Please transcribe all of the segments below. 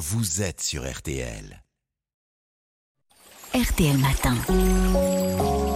vous êtes sur RTL. RTL Matin.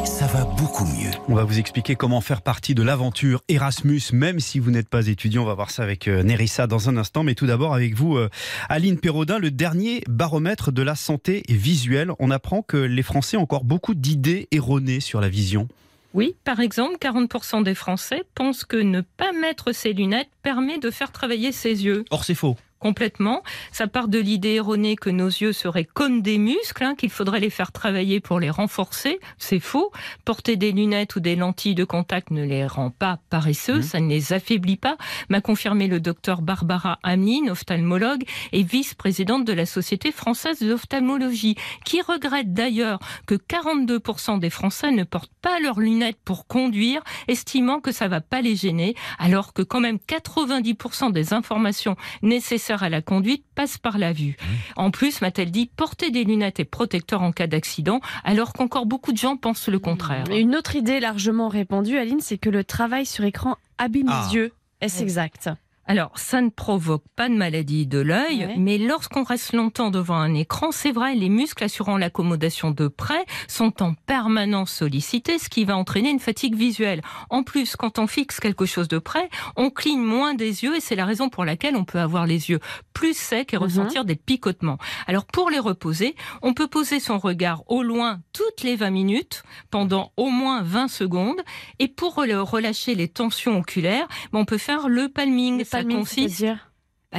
Ça va beaucoup mieux. On va vous expliquer comment faire partie de l'aventure Erasmus, même si vous n'êtes pas étudiant. On va voir ça avec euh, Nerissa dans un instant. Mais tout d'abord avec vous, euh, Aline Perraudin, le dernier baromètre de la santé visuelle. On apprend que les Français ont encore beaucoup d'idées erronées sur la vision. Oui, par exemple, 40% des Français pensent que ne pas mettre ses lunettes permet de faire travailler ses yeux. Or, c'est faux complètement. Ça part de l'idée erronée que nos yeux seraient comme des muscles, hein, qu'il faudrait les faire travailler pour les renforcer. C'est faux. Porter des lunettes ou des lentilles de contact ne les rend pas paresseux, mmh. ça ne les affaiblit pas, m'a confirmé le docteur Barbara Hamlin, ophtalmologue et vice-présidente de la Société française d'ophtalmologie, qui regrette d'ailleurs que 42% des Français ne portent pas leurs lunettes pour conduire, estimant que ça va pas les gêner, alors que quand même 90% des informations nécessaires à la conduite passe par la vue. Mmh. En plus, m'a-t-elle dit, porter des lunettes est protecteur en cas d'accident, alors qu'encore beaucoup de gens pensent le contraire. Une autre idée largement répandue, Aline, c'est que le travail sur écran abîme les ah. yeux. Est-ce exact? Alors, ça ne provoque pas de maladie de l'œil, mais lorsqu'on reste longtemps devant un écran, c'est vrai, les muscles assurant l'accommodation de près sont en permanence sollicités, ce qui va entraîner une fatigue visuelle. En plus, quand on fixe quelque chose de près, on cligne moins des yeux et c'est la raison pour laquelle on peut avoir les yeux plus secs et mhm. ressentir des picotements. Alors, pour les reposer, on peut poser son regard au loin toutes les 20 minutes pendant au moins 20 secondes et pour relâcher les tensions oculaires, ben, on peut faire le palming ça consiste bah,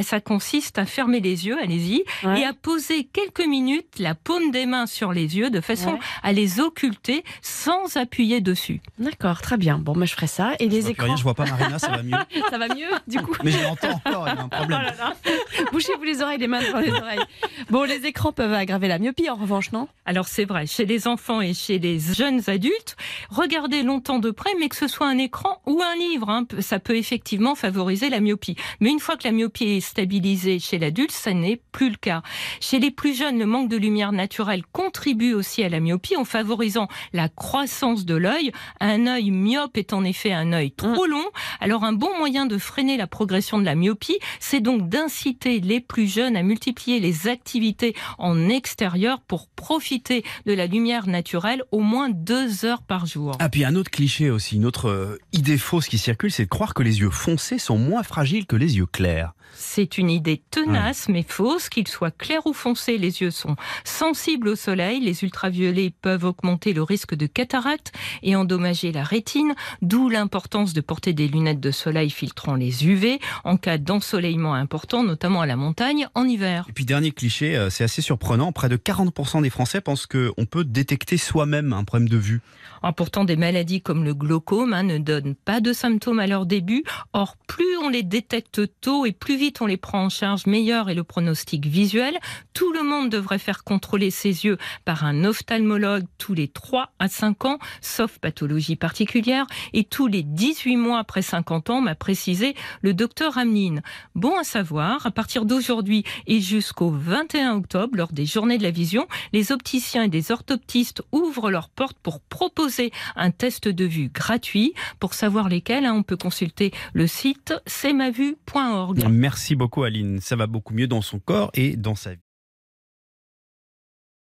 ça consiste à fermer les yeux, allez-y, et à poser quelques minutes la paume des mains sur les yeux de façon à les occulter sans appuyer dessus. D'accord, très bien. Bon, moi je ferai ça. Et les écrans. Rien, je vois pas Marina, ça va mieux. ça va mieux, du coup. Mais je l'entends encore, il y a un problème. Oh Bouchez-vous les oreilles, les mains dans les oreilles. Bon, les écrans peuvent aggraver la myopie, en revanche, non? Alors c'est vrai, chez les enfants et chez les jeunes adultes, regardez longtemps de près, mais que ce soit un écran ou un livre, hein, ça peut effectivement favoriser la myopie. Mais une fois que la myopie est stabilisé chez l'adulte, ça n'est plus le cas. Chez les plus jeunes, le manque de lumière naturelle contribue aussi à la myopie en favorisant la croissance de l'œil. Un œil myope est en effet un œil trop mm. long. Alors un bon moyen de freiner la progression de la myopie, c'est donc d'inciter les plus jeunes à multiplier les activités en extérieur pour profiter de la lumière naturelle au moins deux heures par jour. Ah puis un autre cliché aussi, une autre euh, idée fausse qui circule, c'est de croire que les yeux foncés sont moins fragiles que les yeux clairs. C'est une idée tenace mais fausse, qu'ils soient clairs ou foncés, les yeux sont sensibles au soleil, les ultraviolets peuvent augmenter le risque de cataracte et endommager la rétine, d'où l'importance de porter des lunettes de soleil filtrant les UV en cas d'ensoleillement important, notamment à la montagne en hiver. Et puis dernier cliché, euh, c'est assez surprenant, près de 40% des Français pensent qu'on peut détecter soi-même un problème de vue. Ah, pourtant, des maladies comme le glaucome hein, ne donnent pas de symptômes à leur début. Or, plus on les détecte tôt et plus vite on les prend en charge, meilleur est le pronostic visuel. Tout le monde devrait faire contrôler ses yeux par un ophtalmologue tous les 3 à 5 ans, sauf pathologie particulière, et tous les 18 mois après 50 ans, m'a précisé le docteur Hamlin. Bon à savoir, à partir d'aujourd'hui et jusqu'au 21 octobre, lors des journées de la vision, les opticiens et des orthoptistes ouvrent leurs portes pour proposer un test de vue gratuit. Pour savoir lesquels, hein, on peut consulter le site cmavue.org. Merci beaucoup Aline, ça va beaucoup mieux dans son corps et dans sa vie.